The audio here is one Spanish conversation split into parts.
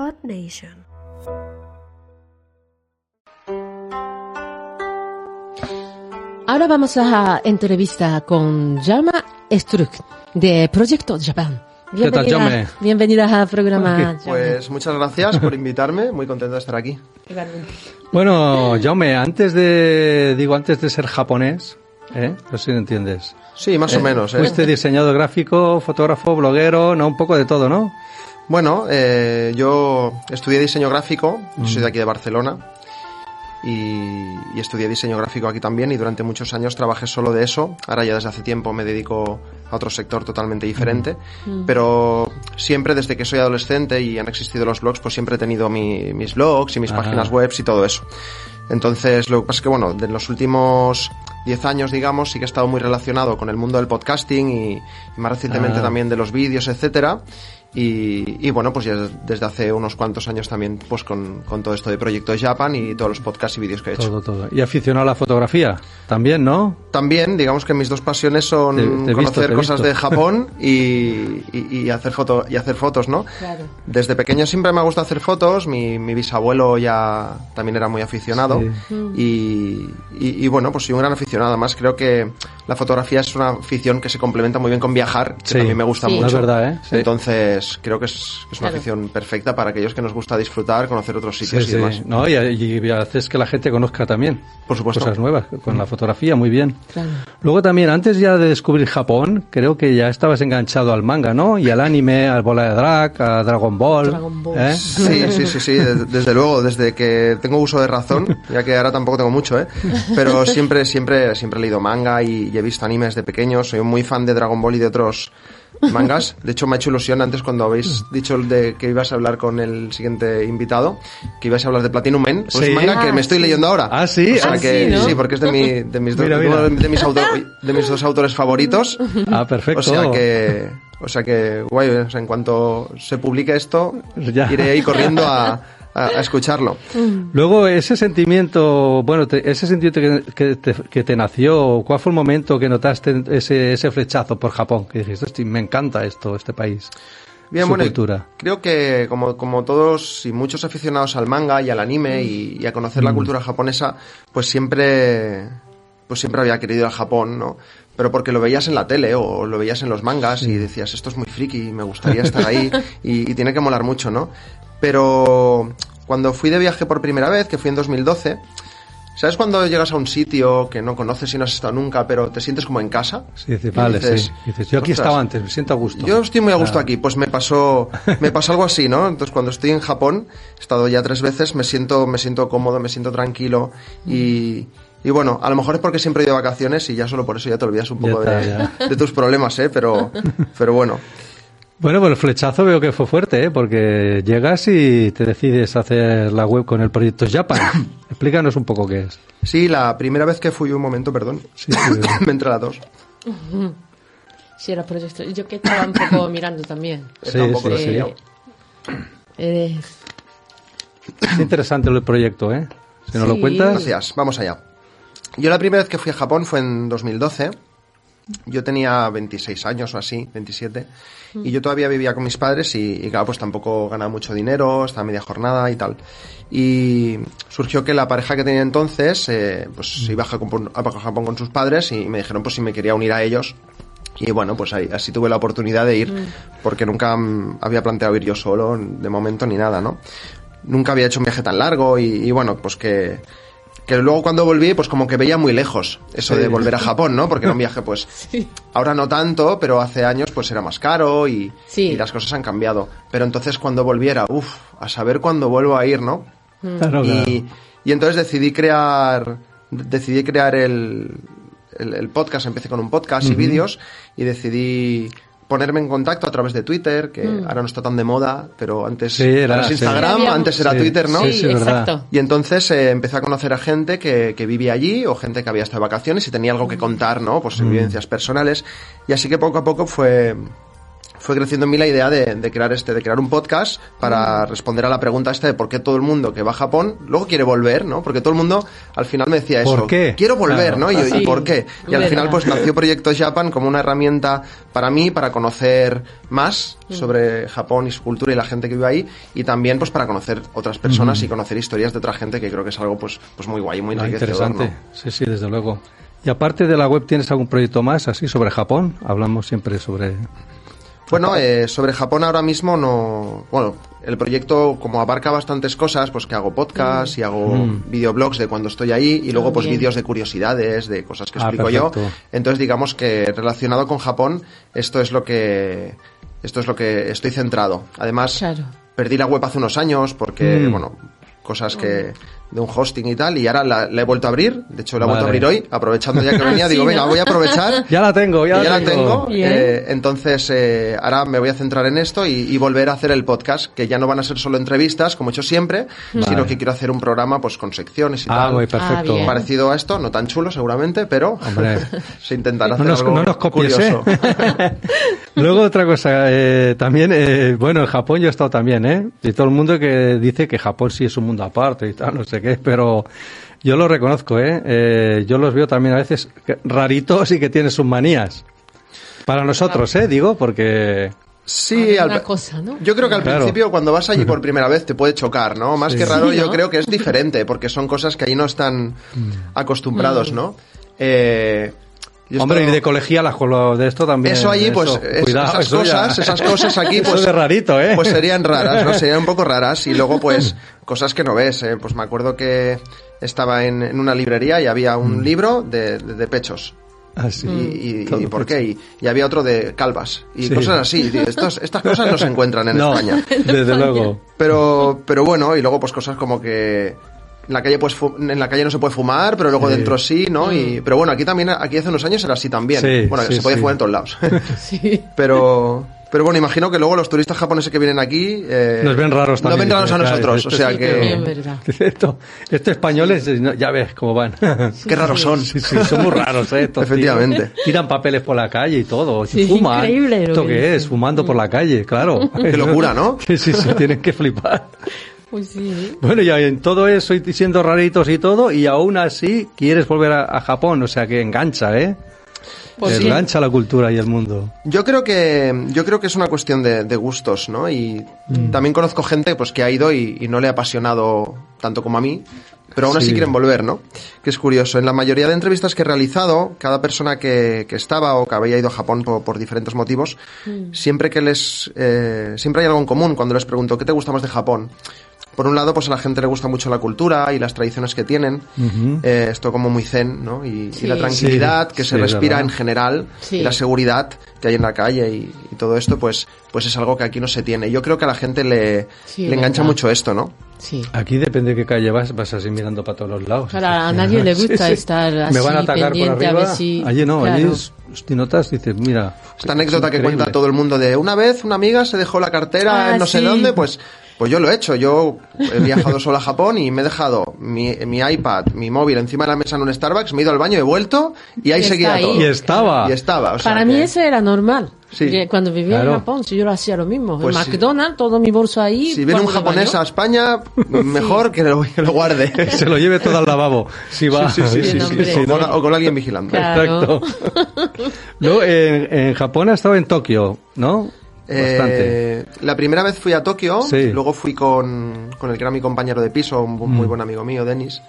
Odd Nation. Ahora vamos a entrevista con Jaume Struck de Proyecto Japan. ¿Qué tal, Jaume? Bienvenida al programa. Jaume. Pues muchas gracias por invitarme, muy contento de estar aquí. Bueno, Jaume, antes de, digo, antes de ser japonés, ¿eh? No sé si entiendes. Sí, más o menos. ¿eh? Fuiste diseñador gráfico, fotógrafo, bloguero, no, un poco de todo, ¿no? Bueno, eh, yo estudié diseño gráfico, yo soy de aquí de Barcelona, y, y estudié diseño gráfico aquí también y durante muchos años trabajé solo de eso. Ahora ya desde hace tiempo me dedico a otro sector totalmente diferente, pero siempre desde que soy adolescente y han existido los blogs, pues siempre he tenido mi- mis blogs y mis Ajá. páginas web y todo eso. Entonces, lo que pasa es que, bueno, de los últimos 10 años, digamos, sí que he estado muy relacionado con el mundo del podcasting y, y más recientemente Ah. también de los vídeos, etcétera. Y, y bueno, pues ya desde hace unos cuantos años también, pues con, con todo esto de Proyecto Japan y todos los podcasts y vídeos que he hecho. Todo, todo. Y aficionado a la fotografía, también, ¿no? También, digamos que mis dos pasiones son Te- te he visto, conocer cosas visto. de Japón y, y- y hacer foto, y hacer fotos, ¿no? Claro. Desde pequeño siempre me ha gustado hacer fotos, mi, mi bisabuelo ya también era muy aficionado Sí. y, y- y bueno, pues soy un gran aficionado. Además creo que la fotografía es una afición que se complementa muy bien con viajar, que Sí. también me gusta Sí. mucho. Es verdad, ¿eh? Sí. Entonces creo que es, que es una Claro. afición perfecta para aquellos que nos gusta disfrutar, conocer otros Sí, sitios y sí. demás. No, y, y haces que la gente conozca también Por supuesto. cosas nuevas con la fotografía, muy bien. Claro. Luego también, antes ya de descubrir Japón, creo que ya estabas enganchado al manga, ¿no? Y al anime, al Bola de Drag, a Dragon Ball. Dragon Ball. ¿eh? Sí, sí, sí, sí, de- desde luego, desde que tengo uso de razón, ya que ahora tampoco tengo mucho, ¿eh? Pero siempre, siempre, siempre he leído manga y, y he visto animes de pequeño, soy muy fan de Dragon Ball y de otros mangas. De hecho, me ha hecho ilusión antes cuando habéis dicho de que ibas a hablar con el siguiente invitado, que ibas a hablar de Platinum Men, pues Sí. manga que Ah, me estoy sí. leyendo ahora. Ah, sí. O sea Ah, que, sí, ¿no? sí, porque es de, mi, de, mis, dos, Mira, mira. uno de mis, autor- de mis dos autores favoritos. Ah, perfecto. O sea que, o sea que, guay, o sea, en cuanto se publique esto, Ya. iré ahí corriendo a, a- a escucharlo. Luego, ese sentimiento, bueno, te- ese sentimiento que, que te, que te nació, ¿cuál fue el momento que notaste ese, ese flechazo por Japón? Que dijiste, "Hosti, me encanta esto, este país. Bien, su bueno, cultura. creo que como, como todos y muchos aficionados al manga y al anime y, y a conocer Mm. la cultura japonesa, pues siempre, pues siempre había querido ir a Japón, ¿no? Pero porque lo veías en la tele o lo veías en los mangas y decías, esto es muy friki, me gustaría estar ahí y, y tiene que molar mucho, ¿no? Pero cuando fui de viaje por primera vez, que fui en 2012, ¿sabes cuando llegas a un sitio que no conoces y no has estado nunca, pero te sientes como en casa? Sí, dices, vale, dices, sí. Dices, yo aquí "Ostras, estaba antes, me siento a gusto. yo estoy muy a gusto Ah. aquí, pues me pasó, me pasó algo así, ¿no? Entonces cuando estoy en Japón, he estado ya tres veces, me siento, me siento cómodo, me siento tranquilo y, y bueno, a lo mejor es porque siempre he ido de vacaciones y ya solo por eso ya te olvidas un poco está, de, de tus problemas, ¿eh? Pero, pero bueno. Bueno, pues el flechazo veo que fue fuerte, ¿eh? porque llegas y te decides hacer la web con el proyecto Japan. Explícanos un poco qué es. Sí, la primera vez que fui, un momento, perdón, Sí, sí, me entra la tos. Sí, era proyecto. Yo que estaba un poco mirando también. Un poco sí, resfriado. Eh, Es interesante el proyecto, ¿eh? Si nos lo Sí. cuentas. Gracias, vamos allá. Yo la primera vez que fui a Japón fue en 2012. Yo tenía 26 años o así, 27. Y yo todavía vivía con mis padres y, y, claro, pues tampoco ganaba mucho dinero, estaba media jornada y tal. Y surgió que la pareja que tenía entonces, eh, pues se iba a Japón, a Japón con sus padres y me dijeron pues si me quería unir a ellos. Y bueno, pues ahí, así tuve la oportunidad de ir, porque nunca mm, había planteado ir yo solo, de momento ni nada, ¿no? Nunca había hecho un viaje tan largo y, y bueno, pues que, que luego cuando volví, pues como que veía muy lejos eso de volver a Japón, ¿no? Porque era un viaje, pues, ahora no tanto, pero hace años pues era más caro y, Sí. y las cosas han cambiado. Pero entonces cuando volviera, uff, a saber cuándo vuelvo a ir, ¿no? Claro, claro. Y, y entonces decidí crear, decidí crear el, el, el podcast, empecé con un podcast y vídeos y decidí ponerme en contacto a través de Twitter, que ahora no está tan de moda, pero antes Sí, era, sí. Instagram, antes era sí, Twitter, ¿no? Sí, Sí, sí, verdad. exacto. Y entonces eh, empecé a conocer a gente que, que vivía allí o gente que había estado de vacaciones y tenía algo que contar, ¿no? Pues vivencias personales. Y así que poco a poco fue, fue creciendo en mí la idea de, de crear este, de crear un podcast para responder a la pregunta esta de por qué todo el mundo que va a Japón luego quiere volver, ¿no? Porque todo el mundo al final me decía eso. ¿Por qué? Quiero volver, Claro. ¿no? Y, yo, ¿y por qué? Y al final pues nació Proyecto Japan como una herramienta para mí, para conocer más sobre Japón y su cultura y la gente que vive ahí y también pues para conocer otras personas y conocer historias de otra gente que creo que es algo pues, pues muy guay, muy Ah, enriquecedor, interesante. ¿no? Sí, sí, desde luego. Y aparte de la web, ¿tienes algún proyecto más así sobre Japón? Hablamos siempre sobre... Bueno, eh, sobre Japón ahora mismo no... Bueno, el proyecto como abarca bastantes cosas, pues que hago podcast y hago Mm. videoblogs de cuando estoy ahí y luego pues vídeos de curiosidades, de cosas que Ah, explico yo. Entonces digamos que relacionado con Japón, esto es lo que... Esto es lo que estoy centrado. Además, Claro. perdí la web hace unos años porque, Mm. bueno, cosas que de un hosting y tal, y ahora la, la he vuelto a abrir. De hecho, la he vuelto a abrir hoy, aprovechando ya que venía, Ah, digo, venga, ¿no? voy a aprovechar. Ya la tengo, ya, la tengo. Eh, entonces, eh, ahora me voy a centrar en esto y, y volver a hacer el podcast, que ya no van a ser solo entrevistas, como he hecho siempre, sino que quiero hacer un programa pues con secciones y Ah, tal. muy perfecto. Ah. Parecido a esto, no tan chulo seguramente, pero Hombre. se intentará No hacer nos, algo no nos copies, ¿eh? curioso. Luego otra cosa, eh, también, eh, bueno, en Japón yo he estado también, ¿eh? Y todo el mundo que dice que Japón sí es un mundo aparte y tal, no sé qué, pero yo lo reconozco, ¿eh? Eh, yo los veo también a veces raritos y que tienen sus manías. Para nosotros, ¿eh? Digo, porque... Sí, Alguna al- cosa, ¿no? yo creo que al Claro. principio cuando vas allí por primera vez te puede chocar, ¿no? Más Sí. que raro, Sí, yo creo que es diferente, porque son cosas que ahí no están Mm. acostumbrados, ¿no? Eh, yo Hombre, y de colegialas con lo de esto también. Eso allí, pues, es- cuidado, esas eso ya- cosas, esas cosas aquí, Eso pues, de rarito, ¿eh? pues serían raras, ¿no? Serían un poco raras. Y luego, pues, cosas que no ves, ¿eh? Pues me acuerdo que estaba en, en una librería y había un libro de, de- de pechos. Ah, sí. Y, y- por qué? Y, y había otro de calvas. Y Sí. cosas así. Y Estos, estas cosas no se encuentran en no, España. desde luego. Pero, pero bueno, y luego pues cosas como que en la calle pues en la calle no se puede fumar, pero luego Sí. dentro sí, ¿no? Y, pero bueno, aquí también, aquí hace unos años era así también. Sí, bueno, sí, se sí. fumar en todos lados. Sí. pero, pero bueno, imagino que luego los turistas japoneses que vienen aquí eh, Nos ven raros No también, ven raros a nosotros, o sea que verdad. Esto, estos españoles, ya ves cómo van. qué raros son. Sí, sí, son muy raros, ¿eh? estos tíos. Efectivamente. Tiran papeles por la calle y todo. Sí, Fuman. increíble lo ¿Esto que es? Fumando por la calle, claro. Qué locura, ¿no? Sí, sí, sí, tienen que flipar. Pues sí. Bueno, ya en todo eso y siendo raritos y todo, y aún así quieres volver a, a Japón, o sea que engancha, ¿eh? Pues sí. engancha la cultura y el mundo. Yo creo que yo creo que es una cuestión de, de gustos, ¿no? Y Mm. también conozco gente pues que ha ido y, y no le ha apasionado tanto como a mí, pero aún así Sí. quieren volver, ¿no? Que es curioso. En la mayoría de entrevistas que he realizado, cada persona que, que estaba o que había ido a Japón por, por diferentes motivos, siempre que les eh, siempre hay algo en común cuando les pregunto ¿qué te gusta más de Japón? Por un lado, pues a la gente le gusta mucho la cultura y las tradiciones que tienen. Ujú. Eh, esto como muy zen, ¿no? Y, Sí. y la tranquilidad Sí, que se sí, es respira verdad. en general Sí. y la seguridad que hay en la calle y, y todo esto, pues, pues es algo que aquí no se tiene. Yo creo que a la gente le, Sí, le engancha mucho esto, ¿no? Sí. Aquí depende de qué calle vas, vas así mirando para todos los lados. Claro, a nadie le gusta estar así, Me van a atacar por pendiente a arriba. ver si- Allí no, claro. allí es- si notas, dices, mira. Esta anécdota que increíble. cuenta todo el mundo de una vez una amiga se dejó la cartera Ah, en no sé sí. dónde, pues, pues yo lo he hecho. Yo he viajado solo a Japón y me he dejado mi, mi iPad, mi móvil encima de la mesa en un Starbucks, me he ido al baño, he vuelto y ahí Y seguía ahí. todo. Y estaba. Y estaba, o sea Para que- mí eso era normal. Sí. Cuando vivía Claro. en Japón, si yo lo hacía lo mismo. Pues en sí. McDonald's, todo mi bolso ahí. Si viene un japonés a. España, mejor que lo, que lo guarde. Se lo lleve todo al lavabo. Si va. Sí, sí, sí, Bien, sí, sí, hombre. sí, O, con, alguien vigilando. Claro. Exacto. Luego, en, en Japón ha estado en Tokio, ¿no? Bastante. Eh, la primera vez fui a Tokio, Sí. luego fui con, con el que era mi compañero de piso, un muy Mm. buen amigo mío, Denis,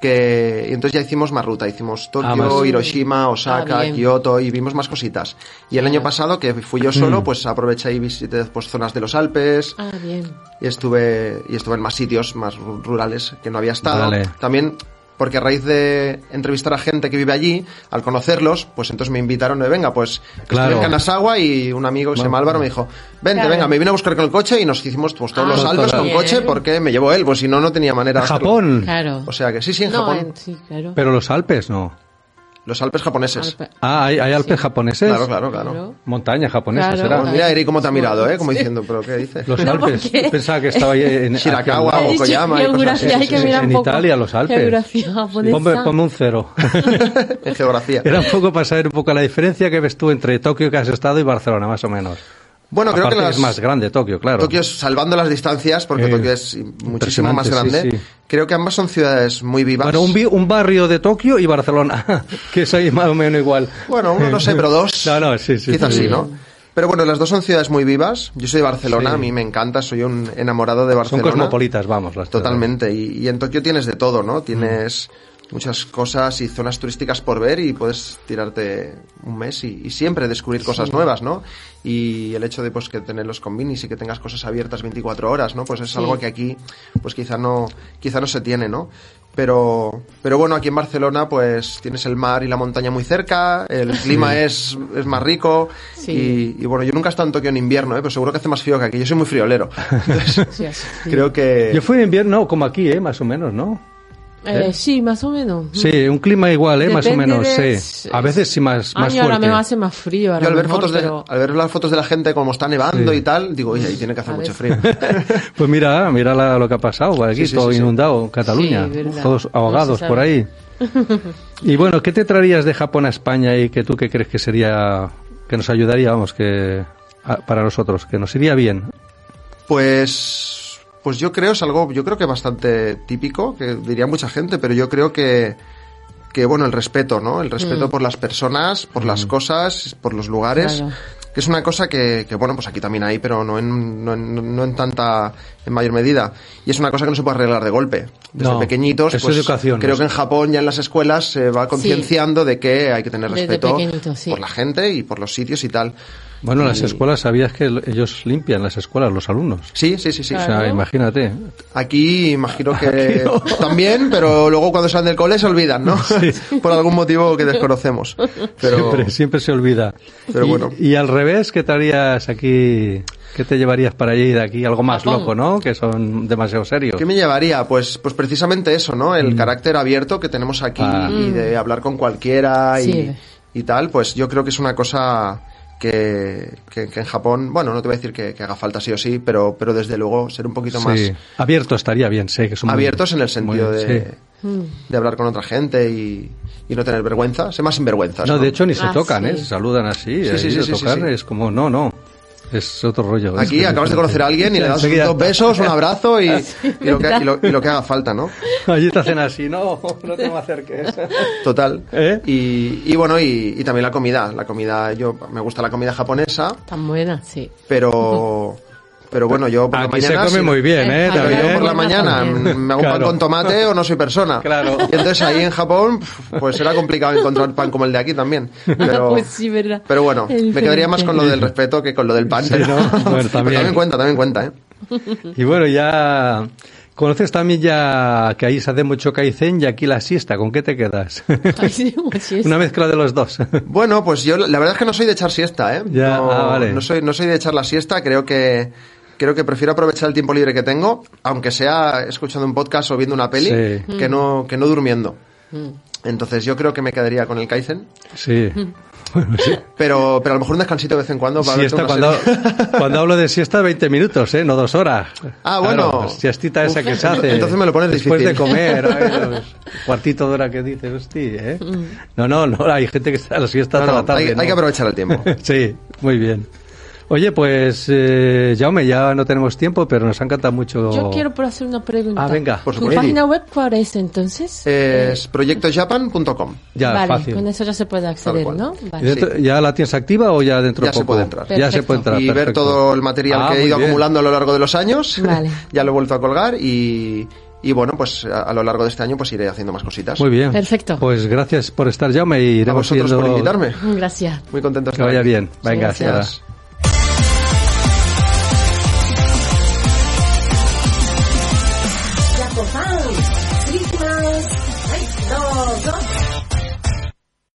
que y entonces ya hicimos más ruta, hicimos Tokio, Ah, más. Hiroshima, Osaka, Ah. Kioto y vimos más cositas. Y el año pasado que fui yo solo, Mm. pues aproveché y visité pues, zonas de los Alpes Ah, bien. y estuve y estuve en más sitios más ru- rurales que no había estado. Vale. También porque a raíz de entrevistar a gente que vive allí, al conocerlos, pues entonces me invitaron de, venga, pues Claro. estuve en Kanazawa y un amigo que se llama Álvaro me dijo, vente, Claro. venga, me vine a buscar con el coche y nos hicimos pues, todos Ah, los Alpes con bien. coche porque me llevó él, pues si no, no tenía manera. Japón. Claro. O sea que sí, sí, en No, Japón. en- sí, claro. Pero los Alpes no. Los Alpes japoneses. Alpe- Ah, hay, hay Alpes japoneses. Claro, claro, claro. Claro. Montañas japonesas, Claro. será. Pues mira, Eri, cómo te ha mirado, ¿eh? Como Sí. diciendo, ¿pero qué dices? Los No, Alpes. ¿por qué? Pensaba que estaba ahí en Shirakawa aquí al o lado. He dicho Koyama y cosas así, hay que sí, sí, mirar en un poco. Italia, los Alpes. Geografía japonesa. Ponme, ponme un cero. en geografía. Era un poco para saber un poco la diferencia que ves tú entre Tokio que has estado y Barcelona, más o menos. Bueno, creo que las- es más grande Tokio, claro. Tokio es, salvando las distancias, porque Eh, Tokio es muchísimo más grande, sí, sí. creo que ambas son ciudades muy vivas. Bueno, un, un barrio de Tokio y Barcelona, que es ahí más o menos igual. Bueno, uno no sé, pero dos. No, no, sí, sí. Quizás sí. ¿no? Pero bueno, las dos son ciudades muy vivas. Yo soy de Barcelona, Sí. a mí me encanta, soy un enamorado de Son Barcelona. cosmopolitas, vamos. Las Totalmente. Y, y en Tokio tienes de todo, ¿no? Tienes Mm. Muchas cosas y zonas turísticas por ver y puedes tirarte un mes y, y siempre descubrir cosas nuevas, ¿no? Y el hecho de pues que tener los convinis y que tengas cosas abiertas 24 horas, ¿no? Pues es Sí. algo que aquí pues quizá no quizá no se tiene, ¿no? Pero pero bueno, aquí en Barcelona pues tienes el mar y la montaña muy cerca, el clima es, es más rico Sí. y, y bueno, yo nunca he estado en Tokio en invierno, ¿eh? Pero seguro que hace más frío que aquí. Yo soy muy friolero. Entonces, Sí, así. creo que Yo fui en invierno como aquí, ¿eh? Más o menos, ¿no? Eh, sí, más o menos. Sí, un clima igual, ¿eh? Más o Depende menos, de- sí. A veces sí más, más Año ahora fuerte. me hace más frío. a Yo al ver, mejor, fotos de, pero- al ver las fotos de la gente como está nevando Sí. y tal, digo, oye, ahí tiene que hacer A mucho ver. frío. Pues mira, mira la- lo que ha pasado aquí, Sí, sí, todo sí, sí. inundado, Cataluña, todos No ahogados se por ahí. Y bueno, ¿qué te traerías de Japón a España y que tú qué crees que sería, que nos ayudaría, vamos, que a- para nosotros, que nos iría bien? Pues, pues yo creo es algo, yo creo que bastante típico, que diría mucha gente, pero yo creo que, que bueno, el respeto, ¿no? El respeto por las personas, por las cosas, por los lugares. Claro. Que es una cosa que, que, bueno, pues aquí también hay, pero no en, no, en, no en tanta, en mayor medida. Y es una cosa que no se puede arreglar de golpe. Desde No, pequeñitos, eso pues es educación, creo que en Japón ya en las escuelas se va concienciando de que hay que tener respeto sí. por la gente y por los sitios y tal. Bueno, las Y- escuelas, ¿sabías que ellos limpian las escuelas, los alumnos? Sí, sí, sí, sí. O sea, imagínate. Aquí imagino que no. también, pero luego cuando salen del cole se olvidan, ¿no? Por algún motivo que desconocemos. Pero Siempre, siempre se olvida. Pero y, bueno. y al revés, ¿qué te harías aquí? ¿Qué te llevarías para allí de aquí? Algo más loco, ¿no? Que son demasiado serios. ¿qué me llevaría? Pues, pues precisamente eso, ¿no? El carácter abierto que tenemos aquí Mm. Ah. y de hablar con cualquiera y, Sí. y tal, pues yo creo que es una cosa que, que, que en Japón, bueno, no te voy a decir que, que haga falta sí o sí, pero, pero desde luego ser un poquito más. Abierto estaría bien, sé que son muy- abiertos en el sentido muy- de, sí. de hablar con otra gente y, y no tener vergüenza, ser más sinvergüenzas. No, de hecho ni se Ah, tocan, sí. ¿eh? Se saludan así. Sí, sí, sí. es como, no, no. Es otro rollo. Aquí Es acabas de conocer a alguien y le das dos besos, un abrazo y, y lo que, y, lo, y lo que haga falta, ¿no? Allí te hacen así, no, no te me acerques. Total. ¿Eh? Y, y bueno, y, y también la comida. La comida, yo me gusta la comida japonesa, Tan buena, sí. pero pero bueno, yo por la Aquí se mañana come si- muy bien, ¿eh? Eh, pero También. yo por la mañana también. me hago un pan Claro. con tomate o no soy persona. Claro. Y entonces ahí en Japón, pues era complicado encontrar pan como el de aquí también. Pero, pues sí, verdad. pero bueno, me quedaría más con lo del respeto que con lo del pan. Sí, pero, ¿no? Bueno, pero también. también cuenta, también cuenta, ¿eh? Y bueno, ya conoces también ya que ahí se hace mucho kaizen y aquí la siesta. ¿Con qué te quedas? Pues Una mezcla de los dos. Bueno, pues yo la verdad es que no soy de echar siesta, ¿eh? Ya, no, ah, vale. no soy no soy de echar la siesta, creo que creo que prefiero aprovechar el tiempo libre que tengo, aunque sea escuchando un podcast o viendo una peli, Sí. que no que no durmiendo. Mm. Entonces yo creo que me quedaría con el Kaizen, Sí. Bueno, sí. pero pero a lo mejor un descansito de vez en cuando para Siesta, cuando, cuando hablo de siesta, 20 minutos, ¿eh? No dos horas. Ah, bueno. Claro, siestita esa que se hace. Entonces me lo pones Después de difícil. comer. ay, los cuartito de hora que dices, hostia, ¿eh? No, no, no, hay gente que está a la siesta No, hasta no, la tarde. hay, hay que aprovechar el tiempo. Sí, muy bien. Oye, pues, eh, Jaume, ya no tenemos tiempo, pero nos ha encantado mucho. Yo quiero por hacer una pregunta. Ah, venga. Por ¿Tu supuesto. página web cuál es entonces? Es proyectojapan.com. Ya, vale, fácil. con eso ya se puede acceder. ¿no? ¿Y Vale. dentro- ¿Ya la tienes activa o ya dentro Ya de se poco? puede entrar. Ya se Perfecto. puede entrar. y ver perfecto. todo el material Ah, que he ido bien. acumulando a lo largo de los años. Vale. ya lo he vuelto a colgar y, y bueno, pues a, a lo largo de este año pues iré haciendo más cositas. Muy bien. Perfecto. Pues gracias por estar, Jaume, y A iremos vosotros siguiendo- por invitarme. Gracias. Muy contento de Que vaya bien. Venga. Gracias.